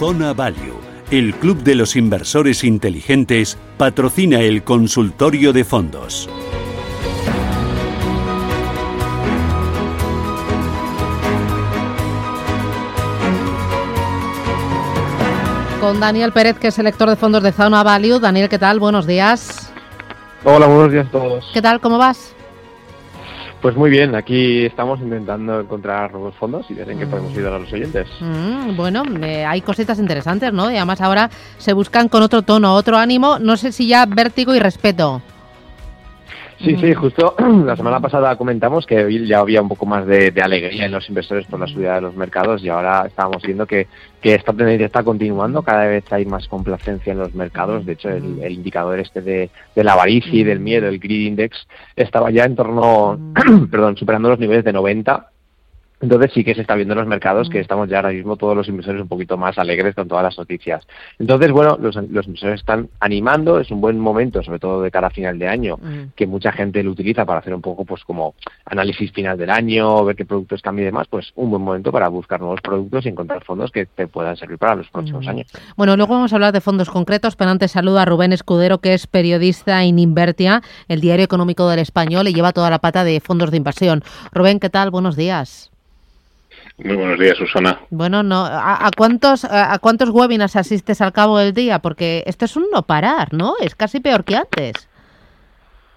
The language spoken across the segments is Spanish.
Zona Value, el Club de los Inversores Inteligentes, patrocina el consultorio de fondos. Con Daniel Pérez, que es el lector de fondos de Zona Value. Daniel, ¿qué tal? Buenos días. Hola, buenos días a todos. ¿Qué tal? ¿Cómo vas? Pues muy bien, aquí estamos intentando encontrar nuevos fondos y ver en qué podemos ayudar a los oyentes. Mm, bueno, eh, hay cositas interesantes, ¿no? Y además ahora se buscan con otro tono, otro ánimo, no sé si ya vértigo y respeto. Sí, sí, justo la semana pasada comentamos que ya había un poco más de, alegría en los inversores por la subida de los mercados y ahora estábamos viendo que, esta tendencia está continuando, cada vez hay más complacencia en los mercados, de hecho el, indicador este de, la avaricia y del miedo, el Greed Index, estaba ya en torno, perdón, superando los niveles de 90 entonces sí que se está viendo en los mercados que mm. estamos ya ahora mismo todos los inversores un poquito más alegres con todas las noticias. Entonces, bueno, los, los inversores están animando, es un buen momento, sobre todo de cara a final de año, mm. que mucha gente lo utiliza para hacer un poco pues como análisis final del año, ver qué productos cambian y demás, pues un buen momento para buscar nuevos productos y encontrar fondos que te puedan servir para los próximos mm. años. Bueno, luego vamos a hablar de fondos concretos, pero antes saludo a Rubén Escudero, que es periodista en Invertia, el diario económico del español, y lleva toda la pata de fondos de inversión. Rubén, ¿qué tal? Buenos días. Muy buenos días, Susana. Bueno, no, ¿a, cuántos a, cuántos webinars asistes al cabo del día? Porque esto es un no parar, ¿no? Es casi peor que antes.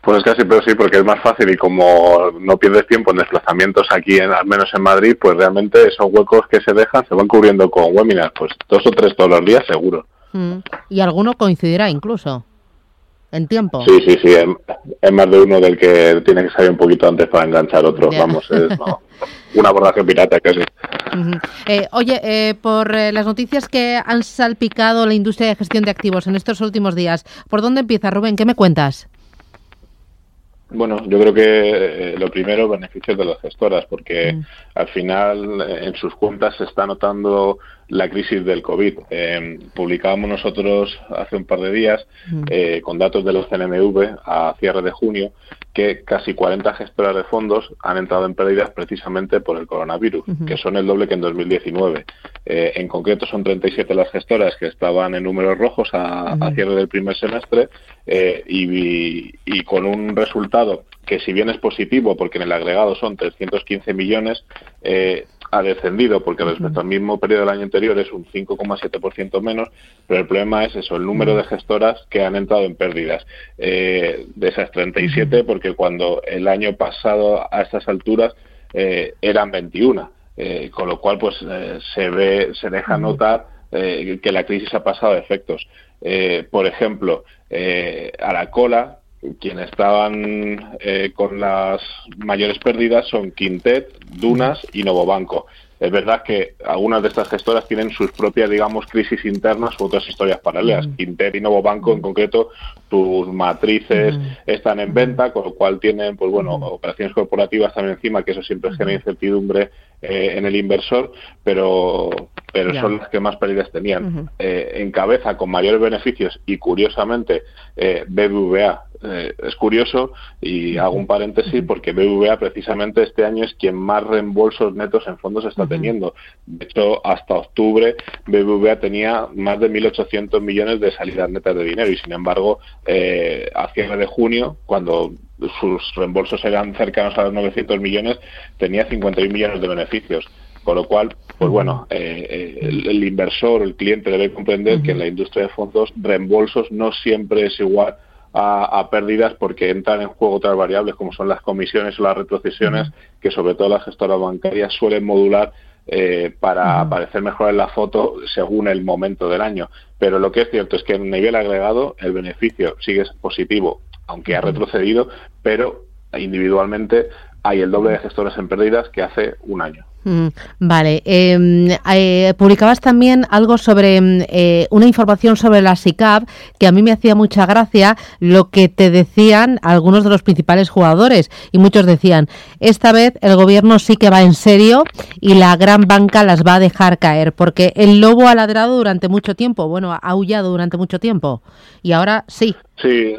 Pues es casi peor, sí, porque es más fácil y como no pierdes tiempo en desplazamientos aquí, en, al menos en Madrid, pues realmente esos huecos que se dejan se van cubriendo con webinars, pues dos o tres todos los días seguro. Mm. Y alguno coincidirá incluso en tiempo. Sí, sí, sí, es, más de uno del que tiene que salir un poquito antes para enganchar otro, vamos, es una abordaje pirata casi. Eh, oye, eh, por eh, las noticias que han salpicado la industria de gestión de activos en estos últimos días, ¿por dónde empieza, Rubén? ¿Qué me cuentas? Bueno, yo creo que lo primero, beneficios de las gestoras, porque mm. al final en sus cuentas se está notando la crisis del COVID. Eh, publicábamos nosotros hace un par de días, eh, con datos de los CNMV a cierre de junio, que casi 40 gestoras de fondos han entrado en pérdidas precisamente por el coronavirus, que son el doble que en 2019. Eh, en concreto son 37 las gestoras que estaban en números rojos a, cierre del primer semestre y, y con un resultado que si bien es positivo porque en el agregado son 315 millones, eh, ha descendido porque respecto al mismo periodo del año anterior es un 5,7% menos, pero el problema es eso, el número de gestoras que han entrado en pérdidas. Eh, de esas 37, porque cuando el año pasado a estas alturas eh, eran 21, eh, con lo cual pues se ve, se deja notar que la crisis ha pasado a efectos. por ejemplo, a la cola quienes estaban eh, con las mayores pérdidas son Quintet, Dunas y Novobanco. Es verdad que algunas de estas gestoras tienen sus propias, digamos, crisis internas u otras historias paralelas. Quintet y Novobanco, en concreto, sus matrices están en venta, con lo cual tienen, pues bueno, operaciones corporativas también encima, que eso siempre genera incertidumbre eh, en el inversor, pero, pero son las que más pérdidas tenían. Eh, en cabeza, con mayores beneficios, y curiosamente, BBVA eh, es curioso y hago un paréntesis porque BBVA precisamente este año es quien más reembolsos netos en fondos está teniendo. De hecho, hasta octubre BBVA tenía más de 1.800 millones de salidas netas de dinero y sin embargo eh, a cierre de junio, cuando sus reembolsos eran cercanos a los 900 millones, tenía 51 millones de beneficios. Con lo cual, pues bueno, eh, el, el, inversor, el cliente debe comprender que en la industria de fondos reembolsos no siempre es igual a, pérdidas porque entran en juego otras variables como son las comisiones o las retrocesiones que sobre todo las gestoras bancarias suelen modular eh, para aparecer mejor en la foto según el momento del año. Pero lo que es cierto es que en nivel agregado el beneficio sigue positivo aunque ha retrocedido, pero individualmente hay el doble de gestores en pérdidas que hace un año. Mm, vale. Em, eh, publicabas también algo sobre mm, eh, una información sobre la SICAP que a mí me hacía mucha gracia lo que te decían algunos de los principales jugadores y muchos decían esta vez el gobierno sí que va en serio y la gran banca las va a dejar caer porque el lobo ha ladrado durante mucho tiempo, bueno, ha aullado durante mucho tiempo y ahora sí. Sí,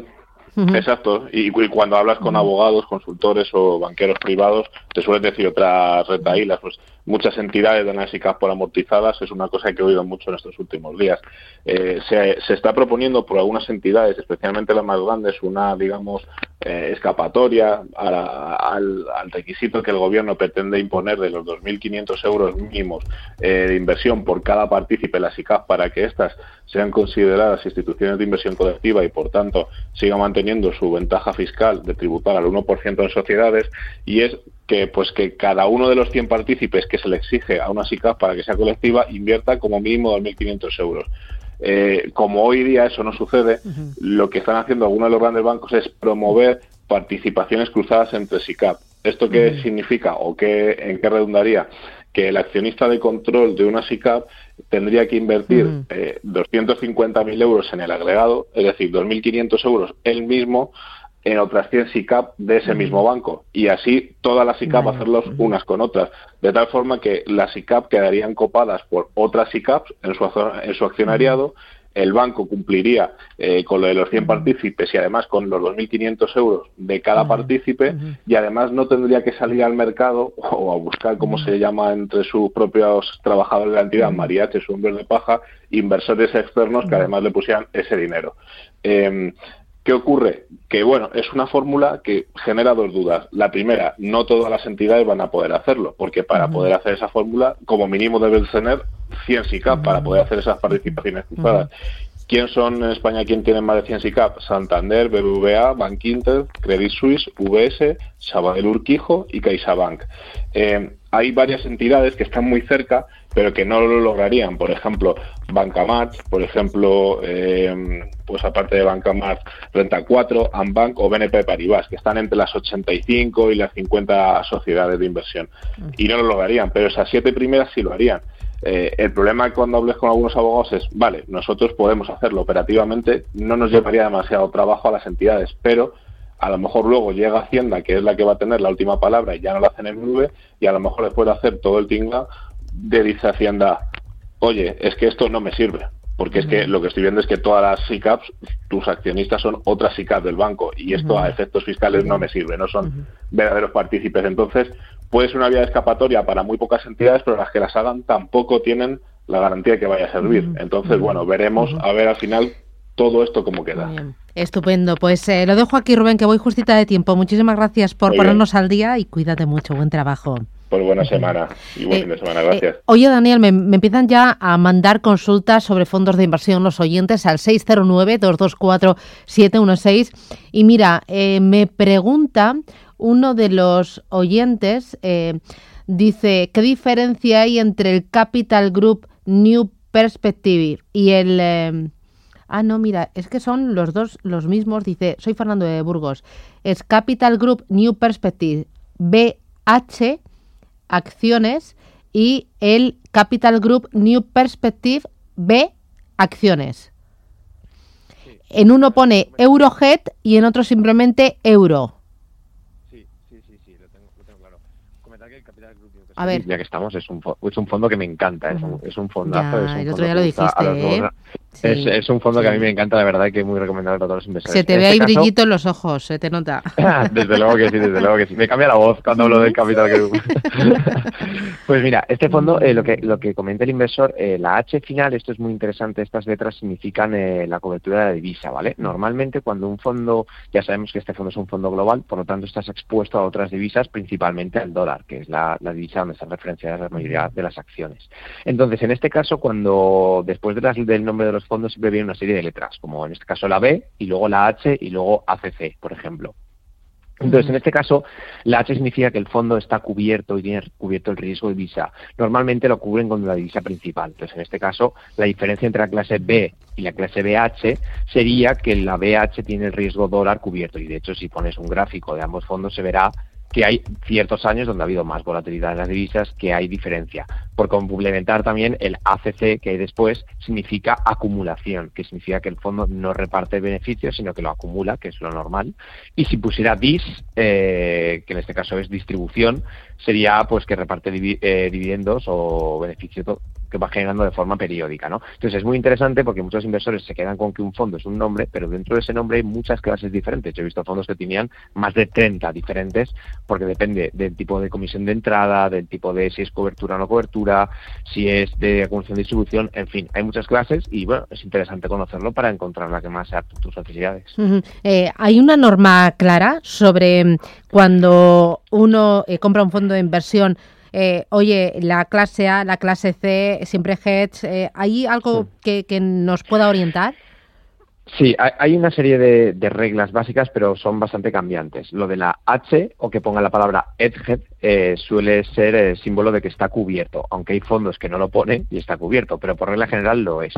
Exacto, y, cuando hablas con abogados, consultores o banqueros privados, te suelen decir otras retaílas, pues muchas entidades dan las por amortizadas, es una cosa que he oído mucho en estos últimos días. Eh, se, se, está proponiendo por algunas entidades, especialmente las más grandes, una, digamos, eh, escapatoria al, requisito que el gobierno pretende imponer de los 2.500 euros mínimos eh, de inversión por cada partícipe en la SICAP para que éstas sean consideradas instituciones de inversión colectiva y, por tanto, sigan manteniendo su ventaja fiscal de tributar al 1% en sociedades y es que pues que cada uno de los 100 partícipes que se le exige a una SICAP para que sea colectiva invierta como mínimo 2.500 euros. Eh, como hoy día eso no sucede, lo que están haciendo algunos de los grandes bancos es promover participaciones cruzadas entre SICAP. ¿Esto qué significa o qué, en qué redundaría? Que el accionista de control de una SICAP tendría que invertir eh, 250.000 euros en el agregado, es decir, 2.500 euros él mismo en otras 100 SICAP de ese mismo banco. Y así todas las SICAP hacerlos unas con otras, de tal forma que las SICAP quedarían copadas por otras SICAP en su, en su accionariado, el banco cumpliría eh, con lo de los 100 partícipes y además con los 2.500 euros de cada partícipe y además no tendría que salir al mercado o a buscar, como se llama entre sus propios trabajadores de la entidad, mariaches o hombres de paja, inversores externos que además le pusieran ese dinero. Eh, ¿Qué ocurre? Que bueno, es una fórmula que genera dos dudas. La primera, no todas las entidades van a poder hacerlo, porque para poder hacer esa fórmula, como mínimo deben tener 100 SICAP para poder hacer esas participaciones cruzadas. ¿Quién son en España quién tiene más de 100 SICAP? Santander, BBVA, Bankinter, Credit Suisse, VS, Sabadell Urquijo y CaixaBank. Eh, hay varias entidades que están muy cerca pero que no lo lograrían. Por ejemplo, Bancamart, por ejemplo, eh, pues aparte de Bancamart, Renta 4, Ambank o BNP Paribas, que están entre las 85 y las 50 sociedades de inversión. Mm. Y no lo lograrían, pero esas siete primeras sí lo harían. Eh, el problema cuando hables con algunos abogados es, vale, nosotros podemos hacerlo operativamente, no nos llevaría demasiado trabajo a las entidades, pero a lo mejor luego llega Hacienda, que es la que va a tener la última palabra y ya no la hacen en nube, y a lo mejor después de hacer todo el tinga, de dice Hacienda, oye, es que esto no me sirve, porque es que lo que estoy viendo es que todas las SICAPs, tus accionistas son otras SICAPs del banco y esto a efectos fiscales no me sirve, no son verdaderos partícipes. Entonces, puede ser una vía de escapatoria para muy pocas entidades, pero las que las hagan tampoco tienen la garantía de que vaya a servir. Entonces, bueno, veremos a ver al final todo esto cómo queda. Estupendo. Pues eh, lo dejo aquí, Rubén, que voy justita de tiempo. Muchísimas gracias por ponernos al día y cuídate mucho. Buen trabajo. Por buena semana y buen fin de semana. Gracias. Eh, oye, Daniel, me, empiezan ya a mandar consultas sobre fondos de inversión los oyentes al 609-224-716. Y mira, eh, me pregunta uno de los oyentes, dice, ¿qué diferencia hay entre el Capital Group New Perspective y el Ah, no, mira, es que son los dos los mismos. Dice, soy Fernando de Burgos. Es Capital Group New Perspective BH Acciones y el Capital Group New Perspective B Acciones. En uno pone Eurohead y en otro simplemente Euro. Sí, lo tengo, claro. Comentar que el Capital Group a ver. Ya que estamos, es un, es un fondo que me encanta, es un, es un fondazo. es un el otro día lo dijiste, ¿eh? Es, es, un fondo que a mí me encanta, la verdad, que es muy recomendable para todos los inversores. Se te ve ahí este brillito en los ojos, se te nota. desde luego que sí, desde luego que sí. Me cambia la voz cuando hablo del Capital Group. pues mira, este fondo, eh, lo, que, lo que comenta el inversor, eh, la H final, esto es muy interesante, estas letras significan eh, la cobertura de la divisa, ¿vale? Normalmente cuando un fondo, ya sabemos que este fondo es un fondo global, por lo tanto estás expuesto a otras divisas, principalmente al dólar, que es la, la divisa donde están referenciadas la mayoría de las acciones. Entonces, en este caso, cuando después de las, del nombre de los fondos siempre viene una serie de letras, como en este caso la B y luego la H y luego ACC, por ejemplo. Entonces, en este caso, la H significa que el fondo está cubierto y tiene cubierto el riesgo de divisa. Normalmente lo cubren con la divisa principal. Entonces, en este caso, la diferencia entre la clase B y la clase BH sería que la BH tiene el riesgo dólar cubierto. Y de hecho, si pones un gráfico de ambos fondos, se verá que hay ciertos años donde ha habido más volatilidad en las divisas, que hay diferencia. Por complementar también el ACC que hay después significa acumulación, que significa que el fondo no reparte beneficios, sino que lo acumula, que es lo normal. Y si pusiera DIS, eh, que en este caso es distribución, sería pues que reparte eh, dividendos o beneficios que va generando de forma periódica, ¿no? Entonces es muy interesante porque muchos inversores se quedan con que un fondo es un nombre, pero dentro de ese nombre hay muchas clases diferentes. Yo he visto fondos que tenían más de 30 diferentes porque depende del tipo de comisión de entrada, del tipo de si es cobertura o no cobertura, si es de acumulación de distribución, en fin, hay muchas clases y bueno, es interesante conocerlo para encontrar la que más sea tus necesidades. Eh, hay una norma clara sobre cuando uno eh, compra un fondo de inversión eh, oye, la clase A, la clase C, siempre hedge, eh, ¿hay algo que, que, nos pueda orientar? Sí, hay una serie de, reglas básicas, pero son bastante cambiantes. Lo de la H, o que ponga la palabra edged, eh, suele ser el símbolo de que está cubierto, aunque hay fondos que no lo ponen y está cubierto, pero por regla general lo es.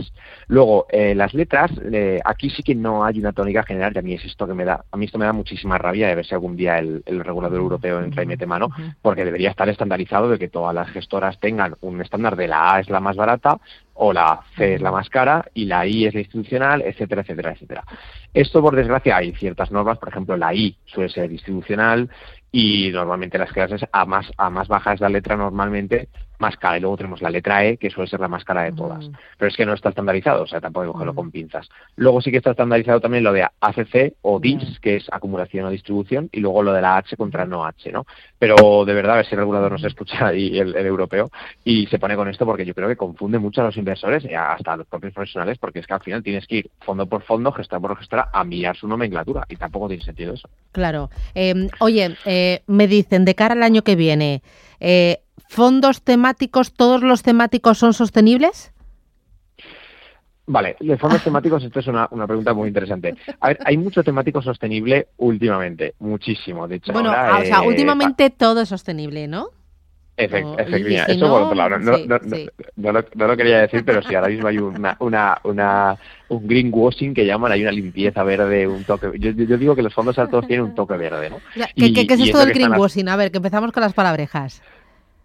Luego, eh, las letras, eh, aquí sí que no hay una tónica general, y a mí es esto que me da, a mí esto me da muchísima rabia de ver si algún día el, el regulador europeo entra y mete mano, porque debería estar estandarizado de que todas las gestoras tengan un estándar de la A es la más barata, o la C es la más cara y la I es la institucional, etcétera, etcétera, etcétera. Esto, por desgracia, hay ciertas normas, por ejemplo, la I suele ser distribucional y normalmente las clases a más, a más baja es la letra normalmente, más cara. Y luego tenemos la letra E, que suele ser la más cara de todas. Pero es que no está estandarizado, o sea, tampoco hay que cogerlo con pinzas. Luego sí que está estandarizado también lo de ACC o DIS, que es acumulación o distribución, y luego lo de la H contra no H, ¿no? Pero de verdad, a ver si el regulador nos escucha y el, europeo y se pone con esto porque yo creo que confunde mucho a los inversores y hasta a los propios profesionales porque es que al final tienes que ir fondo por fondo, gestora por gestora, a mirar su nomenclatura y tampoco tiene sentido eso. Claro. Em, oye, eh, me dicen de cara al año que viene, eh, ¿fondos temáticos, todos los temáticos son sostenibles? Vale, de fondos temáticos, esto es una, pregunta muy interesante. A ver, hay mucho temático sostenible últimamente, muchísimo. De hecho, bueno, o sea, eh, últimamente todo es sostenible, ¿no? Efectivamente, eso por otro lado. No, no, lo, quería decir, pero sí, ahora mismo hay una, una, una, un greenwashing que llaman, hay una limpieza verde, un toque. Yo, digo que los fondos altos tienen un toque verde, ¿no? ¿Qué, qué, es esto del greenwashing? A ver, que empezamos con las palabrejas.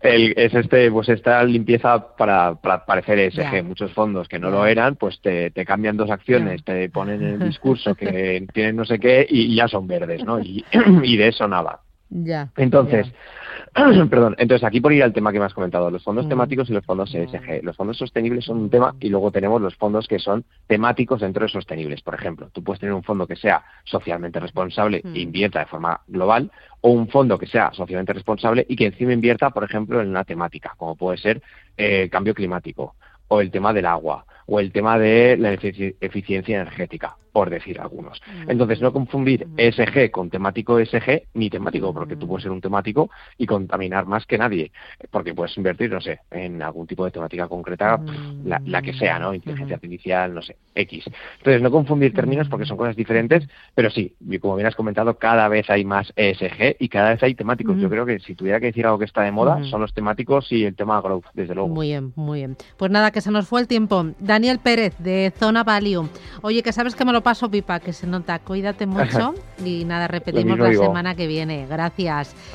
El, es este, pues esta limpieza para, para parecer ESG. Muchos fondos que no lo eran, pues te, te cambian dos acciones, te ponen en el discurso que tienen no sé qué y, ya son verdes, ¿no? Y, y de eso nada. Ya. Entonces, Perdón, entonces aquí por ir al tema que me has comentado, los fondos mm. temáticos y los fondos ESG. Los fondos sostenibles son un tema y luego tenemos los fondos que son temáticos dentro de sostenibles. Por ejemplo, tú puedes tener un fondo que sea socialmente responsable e invierta de forma global o un fondo que sea socialmente responsable y que encima invierta, por ejemplo, en una temática, como puede ser el eh, cambio climático o el tema del agua o el tema de la eficiencia energética, por decir algunos. Mm. Entonces, no confundir mm. ESG con temático ESG ni temático, porque tú puedes ser un temático y contaminar más que nadie, porque puedes invertir, no sé, en algún tipo de temática concreta, la, que sea, ¿no? Inteligencia artificial, no sé, X. Entonces, no confundir términos porque son cosas diferentes, pero sí, como bien has comentado, cada vez hay más ESG y cada vez hay temáticos. Yo creo que si tuviera que decir algo que está de moda, son los temáticos y el tema growth, desde luego. Muy bien, muy bien. Pues nada, que se nos fue el tiempo. Daniel Pérez, de Zona Value. Oye, que sabes que me lo paso pipa, que se nota. Cuídate mucho y nada, repetimos la semana que viene. Gracias.